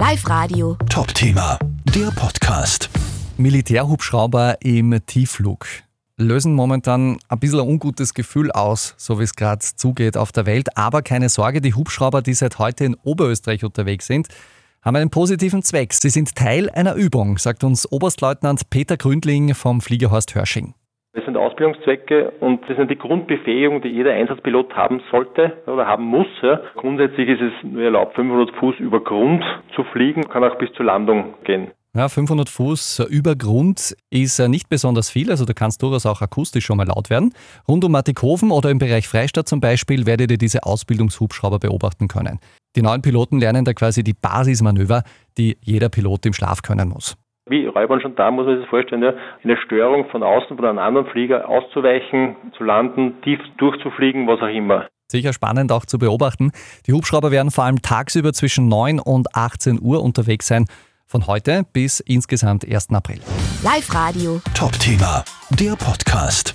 Live Radio. Top Thema, der Podcast. Militärhubschrauber im Tiefflug lösen momentan ein bisschen ein ungutes Gefühl aus, so wie es gerade zugeht auf der Welt. Aber keine Sorge, die Hubschrauber, die seit heute in Oberösterreich unterwegs sind, haben einen positiven Zweck. Sie sind Teil einer Übung, sagt uns Oberstleutnant Peter Gründling vom Fliegerhorst Hörsching. Das sind Ausbildungszwecke und das sind die Grundbefähigung, die jeder Einsatzpilot haben sollte oder haben muss. Ja. Grundsätzlich ist es nur erlaubt, 500 Fuß über Grund zu fliegen, kann auch bis zur Landung gehen. Ja, 500 Fuß über Grund ist nicht besonders viel, also da kann es durchaus auch akustisch schon mal laut werden. Rund um Mattighofen oder im Bereich Freistadt zum Beispiel werdet ihr diese Ausbildungshubschrauber beobachten können. Die neuen Piloten lernen da quasi die Basismanöver, die jeder Pilot im Schlaf können muss. Wie Räubern schon da, muss man sich das vorstellen, ja, eine Störung von außen von einem anderen Flieger auszuweichen, zu landen, tief durchzufliegen, was auch immer. Sicher spannend auch zu beobachten. Die Hubschrauber werden vor allem tagsüber zwischen 9 und 18 Uhr unterwegs sein. Von heute bis insgesamt 1. April. Live Radio. Top Thema, der Podcast.